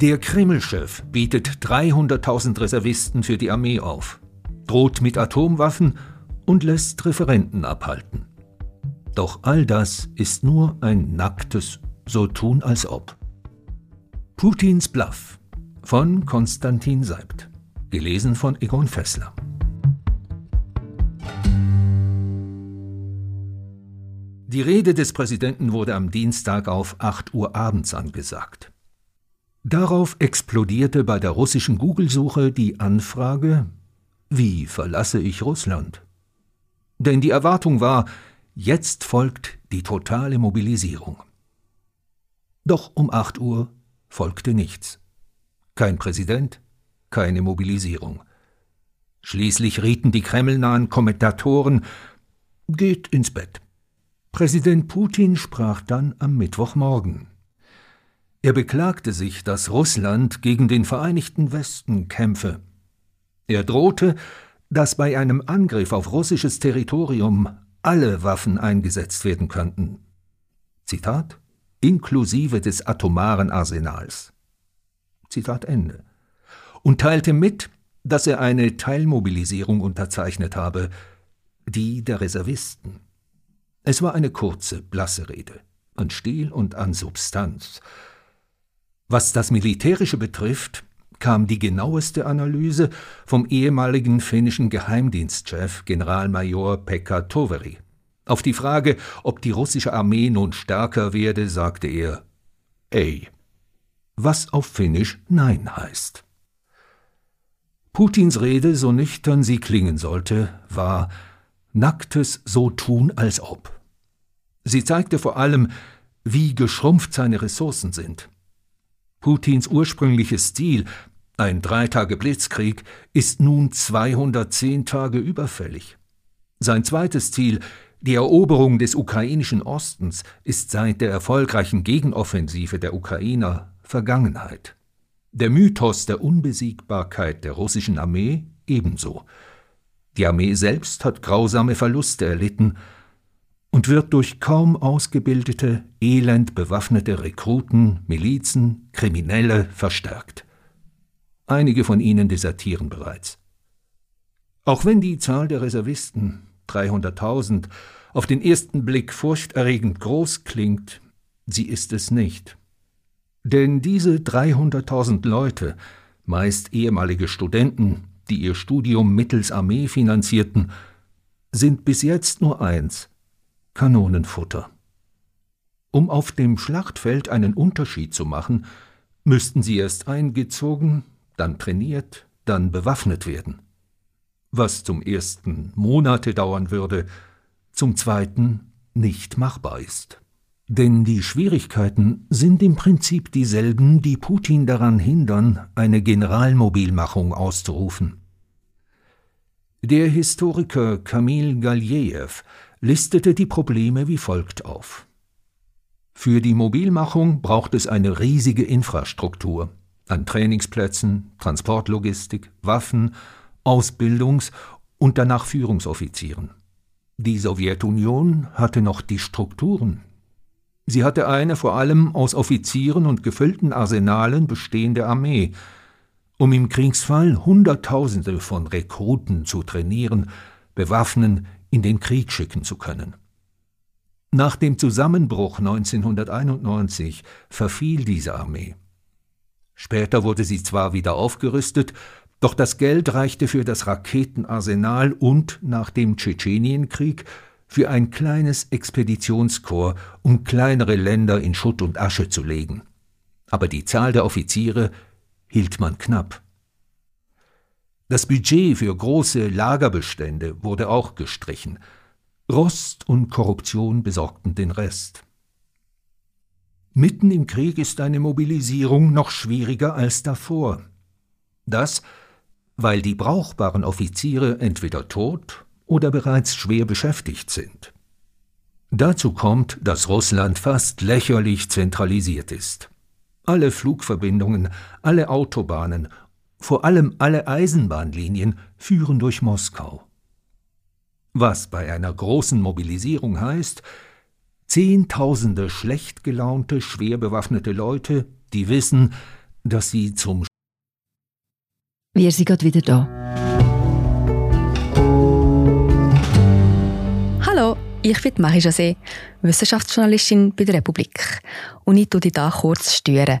Der Kreml-Chef bietet 300.000 Reservisten für die Armee auf, droht mit Atomwaffen und lässt Referenten abhalten. Doch all das ist nur ein nacktes So tun als ob. Putins Bluff von Konstantin Seibt. Gelesen von Egon Fessler. Die Rede des Präsidenten wurde am Dienstag auf 8 Uhr abends angesagt. Darauf explodierte bei der russischen Google-Suche die Anfrage Wie verlasse ich Russland? Denn die Erwartung war, jetzt folgt die totale Mobilisierung. Doch um 8 Uhr folgte nichts. Kein Präsident, keine Mobilisierung. Schließlich rieten die kremlnahen Kommentatoren Geht ins Bett. Präsident Putin sprach dann am Mittwochmorgen. Er beklagte sich, dass Russland gegen den Vereinigten Westen kämpfe. Er drohte, dass bei einem Angriff auf russisches Territorium alle Waffen eingesetzt werden könnten. Zitat inklusive des atomaren Arsenals. Zitat Ende. Und teilte mit, dass er eine Teilmobilisierung unterzeichnet habe, die der Reservisten. Es war eine kurze, blasse Rede, an Stil und an Substanz, was das Militärische betrifft, kam die genaueste Analyse vom ehemaligen finnischen Geheimdienstchef Generalmajor Pekka Toveri. Auf die Frage, ob die russische Armee nun stärker werde, sagte er Ei, was auf Finnisch Nein heißt. Putins Rede, so nüchtern sie klingen sollte, war nacktes So tun als ob. Sie zeigte vor allem, wie geschrumpft seine Ressourcen sind. Putins ursprüngliches Ziel, ein drei Tage Blitzkrieg, ist nun 210 Tage überfällig. Sein zweites Ziel, die Eroberung des ukrainischen Ostens, ist seit der erfolgreichen Gegenoffensive der Ukrainer Vergangenheit. Der Mythos der Unbesiegbarkeit der russischen Armee ebenso. Die Armee selbst hat grausame Verluste erlitten, und wird durch kaum ausgebildete, elend bewaffnete Rekruten, Milizen, Kriminelle verstärkt. Einige von ihnen desertieren bereits. Auch wenn die Zahl der Reservisten, 300.000, auf den ersten Blick furchterregend groß klingt, sie ist es nicht. Denn diese 300.000 Leute, meist ehemalige Studenten, die ihr Studium mittels Armee finanzierten, sind bis jetzt nur eins, Kanonenfutter. Um auf dem Schlachtfeld einen Unterschied zu machen, müssten sie erst eingezogen, dann trainiert, dann bewaffnet werden. Was zum ersten Monate dauern würde, zum zweiten nicht machbar ist. Denn die Schwierigkeiten sind im Prinzip dieselben, die Putin daran hindern, eine Generalmobilmachung auszurufen. Der Historiker Kamil Galjejew listete die Probleme wie folgt auf. Für die Mobilmachung braucht es eine riesige Infrastruktur an Trainingsplätzen, Transportlogistik, Waffen, Ausbildungs- und danach Führungsoffizieren. Die Sowjetunion hatte noch die Strukturen. Sie hatte eine vor allem aus Offizieren und gefüllten Arsenalen bestehende Armee, um im Kriegsfall Hunderttausende von Rekruten zu trainieren, bewaffnen, in den Krieg schicken zu können. Nach dem Zusammenbruch 1991 verfiel diese Armee. Später wurde sie zwar wieder aufgerüstet, doch das Geld reichte für das Raketenarsenal und nach dem Tschetschenienkrieg für ein kleines Expeditionskorps, um kleinere Länder in Schutt und Asche zu legen. Aber die Zahl der Offiziere hielt man knapp. Das Budget für große Lagerbestände wurde auch gestrichen. Rost und Korruption besorgten den Rest. Mitten im Krieg ist eine Mobilisierung noch schwieriger als davor. Das, weil die brauchbaren Offiziere entweder tot oder bereits schwer beschäftigt sind. Dazu kommt, dass Russland fast lächerlich zentralisiert ist. Alle Flugverbindungen, alle Autobahnen, vor allem alle Eisenbahnlinien führen durch Moskau. Was bei einer großen Mobilisierung heißt, Zehntausende schlecht gelaunte, schwer bewaffnete Leute, die wissen, dass sie zum Wir sind gerade wieder da. Hallo, ich bin Marie José, Wissenschaftsjournalistin bei der Republik. Und ich tue dich hier kurz stören.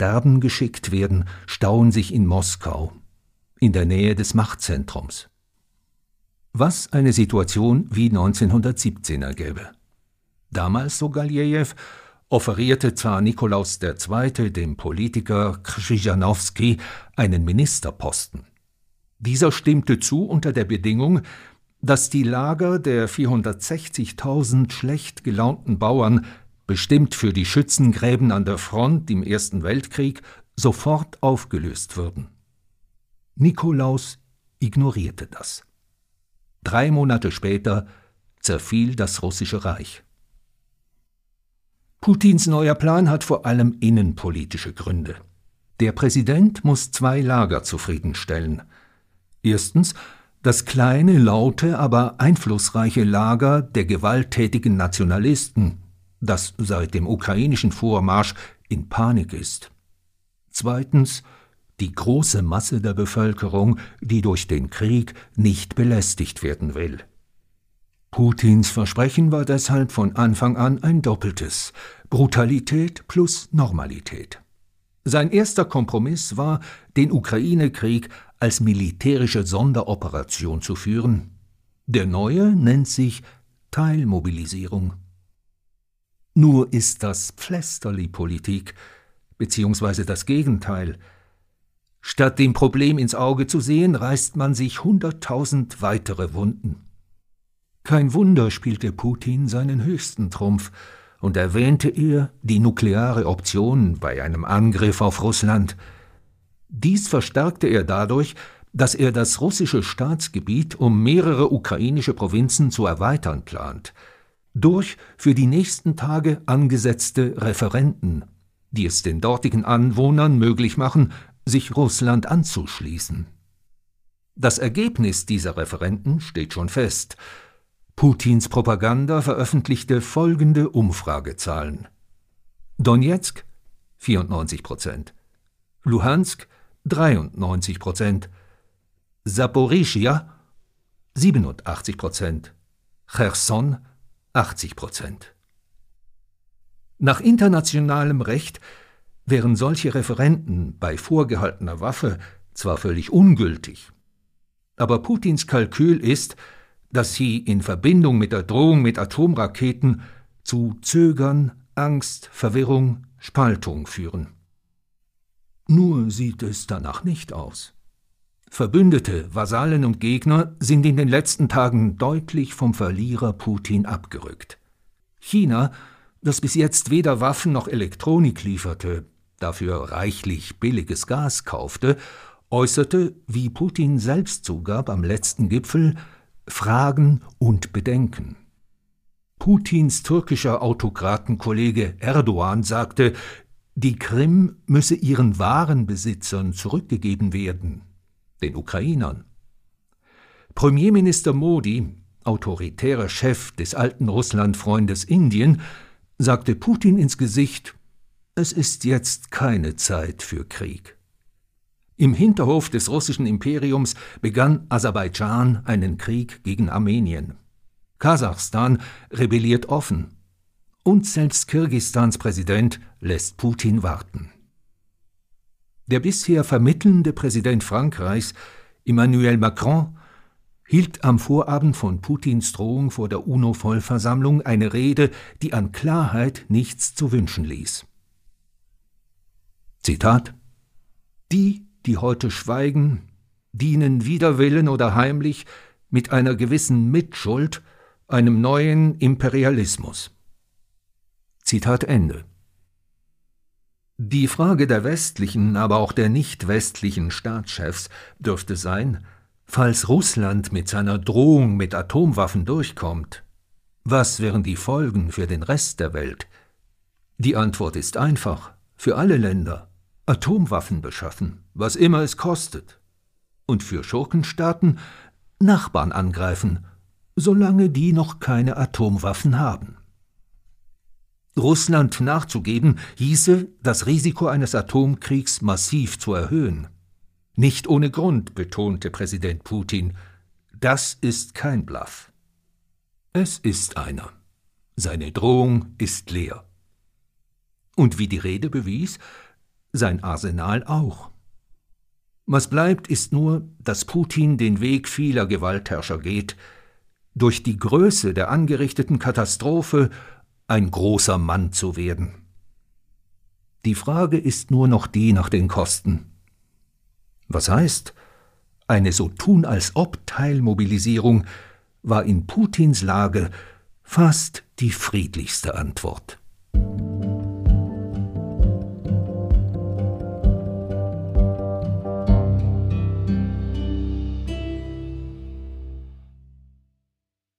Sterben geschickt werden, stauen sich in Moskau, in der Nähe des Machtzentrums. Was eine Situation wie 1917 ergäbe. Damals, so Galjejew, offerierte Zar Nikolaus II. dem Politiker Krzyżanowski einen Ministerposten. Dieser stimmte zu unter der Bedingung, dass die Lager der 460.000 schlecht gelaunten Bauern, bestimmt für die Schützengräben an der Front im Ersten Weltkrieg, sofort aufgelöst würden. Nikolaus ignorierte das. Drei Monate später zerfiel das russische Reich. Putins neuer Plan hat vor allem innenpolitische Gründe. Der Präsident muss zwei Lager zufriedenstellen. Erstens das kleine, laute, aber einflussreiche Lager der gewalttätigen Nationalisten, das seit dem ukrainischen Vormarsch in Panik ist. Zweitens die große Masse der Bevölkerung, die durch den Krieg nicht belästigt werden will. Putins Versprechen war deshalb von Anfang an ein doppeltes Brutalität plus Normalität. Sein erster Kompromiss war, den Ukraine-Krieg als militärische Sonderoperation zu führen. Der neue nennt sich Teilmobilisierung. Nur ist das Pflästerli-Politik, beziehungsweise das Gegenteil – Statt dem Problem ins Auge zu sehen, reißt man sich hunderttausend weitere Wunden. Kein Wunder spielte Putin seinen höchsten Trumpf und erwähnte er die nukleare Option bei einem Angriff auf Russland. Dies verstärkte er dadurch, dass er das russische Staatsgebiet um mehrere ukrainische Provinzen zu erweitern plant, durch für die nächsten Tage angesetzte Referenten, die es den dortigen Anwohnern möglich machen, sich Russland anzuschließen. Das Ergebnis dieser Referenten steht schon fest. Putins Propaganda veröffentlichte folgende Umfragezahlen. Donetsk 94 Prozent, Luhansk 93 Prozent, Saporischia 87 Prozent, Cherson 80 Prozent. Nach internationalem Recht wären solche Referenten bei vorgehaltener Waffe zwar völlig ungültig, aber Putins Kalkül ist, dass sie in Verbindung mit der Drohung mit Atomraketen zu Zögern, Angst, Verwirrung, Spaltung führen. Nur sieht es danach nicht aus. Verbündete, Vasallen und Gegner sind in den letzten Tagen deutlich vom Verlierer Putin abgerückt. China, das bis jetzt weder Waffen noch Elektronik lieferte, dafür reichlich billiges Gas kaufte, äußerte, wie Putin selbst zugab am letzten Gipfel, Fragen und Bedenken. Putins türkischer Autokratenkollege Erdogan sagte, die Krim müsse ihren wahren Besitzern zurückgegeben werden, den Ukrainern. Premierminister Modi, autoritärer Chef des alten Russlandfreundes Indien, sagte Putin ins Gesicht, es ist jetzt keine Zeit für Krieg. Im Hinterhof des russischen Imperiums begann Aserbaidschan einen Krieg gegen Armenien. Kasachstan rebelliert offen. Und selbst Kirgistans Präsident lässt Putin warten. Der bisher vermittelnde Präsident Frankreichs, Emmanuel Macron, hielt am Vorabend von Putins Drohung vor der UNO-Vollversammlung eine Rede, die an Klarheit nichts zu wünschen ließ. Zitat Die, die heute schweigen, dienen wider Willen oder heimlich mit einer gewissen Mitschuld einem neuen Imperialismus. Zitat Ende. Die Frage der westlichen, aber auch der nicht westlichen Staatschefs dürfte sein, falls Russland mit seiner Drohung mit Atomwaffen durchkommt, was wären die Folgen für den Rest der Welt? Die Antwort ist einfach, für alle Länder. Atomwaffen beschaffen, was immer es kostet. Und für Schurkenstaaten Nachbarn angreifen, solange die noch keine Atomwaffen haben. Russland nachzugeben hieße, das Risiko eines Atomkriegs massiv zu erhöhen. Nicht ohne Grund betonte Präsident Putin, das ist kein Bluff. Es ist einer. Seine Drohung ist leer. Und wie die Rede bewies, sein Arsenal auch. Was bleibt, ist nur, dass Putin den Weg vieler Gewaltherrscher geht, durch die Größe der angerichteten Katastrophe ein großer Mann zu werden. Die Frage ist nur noch die nach den Kosten. Was heißt, eine so tun als ob Teilmobilisierung war in Putins Lage fast die friedlichste Antwort.